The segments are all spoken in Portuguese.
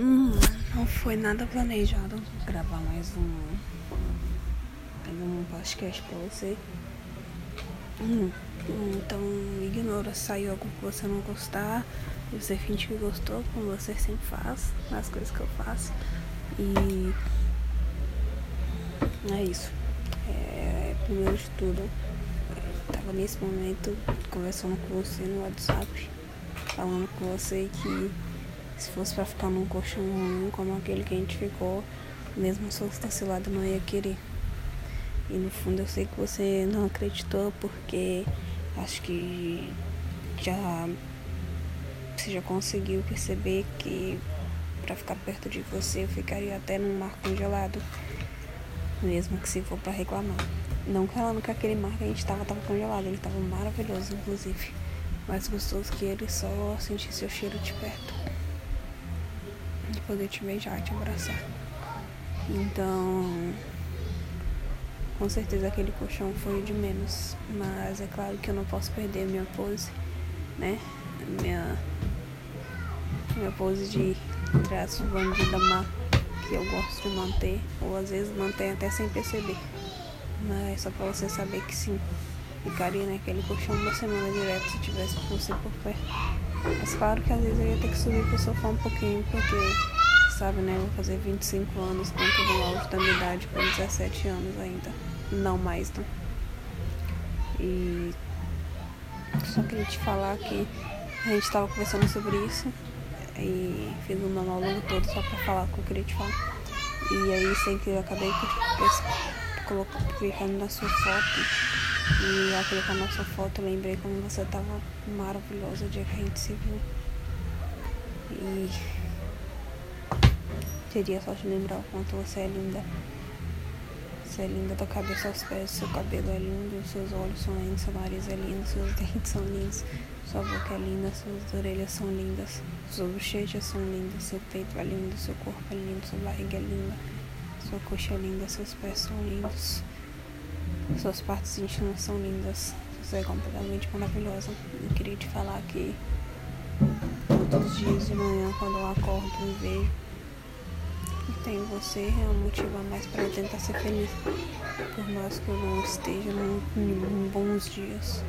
Hum, não foi nada planejado gravar mais um, um podcast pra você. Hum, então ignora saiu algo que você não gostar. Você finge que gostou, como você sempre faz, nas coisas que eu faço. E é isso. É, primeiro de tudo, eu tava nesse momento conversando com você no WhatsApp, falando com você que se fosse para ficar num colchão ruim como aquele que a gente ficou, mesmo se fosse cilada, não ia querer. E no fundo eu sei que você não acreditou porque acho que já você já conseguiu perceber que para ficar perto de você eu ficaria até num mar congelado, mesmo que se for para reclamar. Não falando que aquele mar que a gente tava tava congelado, ele tava maravilhoso inclusive, mais gostoso que ele só sentir seu cheiro de perto poder te beijar, te abraçar. Então, com certeza aquele colchão foi de menos, mas é claro que eu não posso perder minha pose, né? Minha, minha pose de traço bandida má que eu gosto de manter, ou às vezes manter até sem perceber. Mas só pra você saber que sim, ficaria naquele colchão uma semana direto se tivesse você por perto. Mas claro que às vezes eu ia ter que subir pro sofá um pouquinho, porque sabe, né? Eu vou fazer 25 anos dentro do auge da minha idade com 17 anos ainda. Não mais, né? E só queria te falar que a gente estava conversando sobre isso e fiz um monólogo todo só pra falar o que eu queria te falar. E aí sei que eu acabei clicando na sua foto e ao clicar na sua foto eu lembrei como você tava maravilhosa o dia que a gente se viu. E Queria só te lembrar o quanto você é linda. Você é linda da cabeça aos pés, seu cabelo é lindo, seus olhos são lindos, seu nariz é lindo, seus dentes são lindos, sua boca é linda, suas orelhas são lindas, suas bochechas são lindas, seu peito é lindo, seu corpo é lindo, sua barriga é linda, sua coxa é linda, seus pés são lindos, suas partes íntimas são lindas. Você é completamente maravilhosa. Eu queria te falar que todos os dias de manhã, quando eu acordo e vejo tem você é um motivo a mais para tentar ser feliz. Por mais que eu não esteja em bons dias.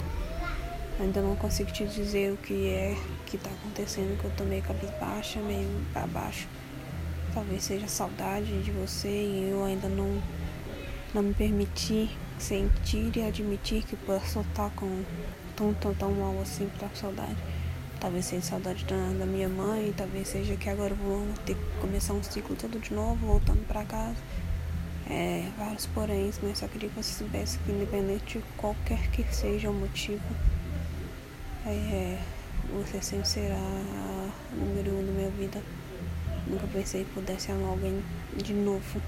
Ainda não consigo te dizer o que é que está acontecendo, que eu tô meio cabisbaixa, meio para baixo. Talvez seja saudade de você e eu ainda não, não me permiti sentir e admitir que posso estar com tão, tão, tão mal assim pra saudade. Talvez seja saudade da, da minha mãe, talvez seja que agora eu vou ter que começar um ciclo todo de novo, voltando para casa. É, vários poréns, mas só queria que você soubesse que independente de qualquer que seja o motivo, é, você sempre será a número um da minha vida. Nunca pensei que pudesse amar alguém de novo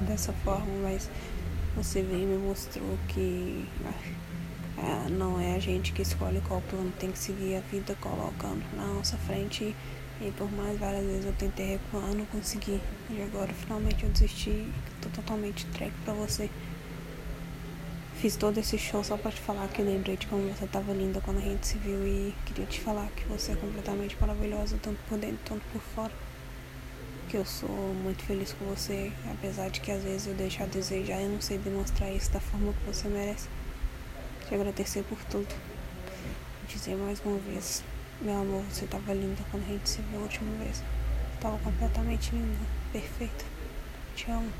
dessa forma, mas você veio e me mostrou que é, não é a gente que escolhe qual plano tem que seguir a vida colocando na nossa frente. E por mais várias vezes eu tentei recuar, não consegui. E agora finalmente eu desisti. Tô totalmente entregue pra você. Fiz todo esse show só pra te falar que lembrei de como você tava linda quando a gente se viu e queria te falar que você é completamente maravilhosa, tanto por dentro quanto por fora. Que eu sou muito feliz com você, apesar de que às vezes eu deixo a desejar e não sei demonstrar isso da forma que você merece te agradecer por tudo. Dizer mais uma vez, meu amor, você tava linda quando a gente se viu a última vez. Tava completamente linda, perfeita. Te amo.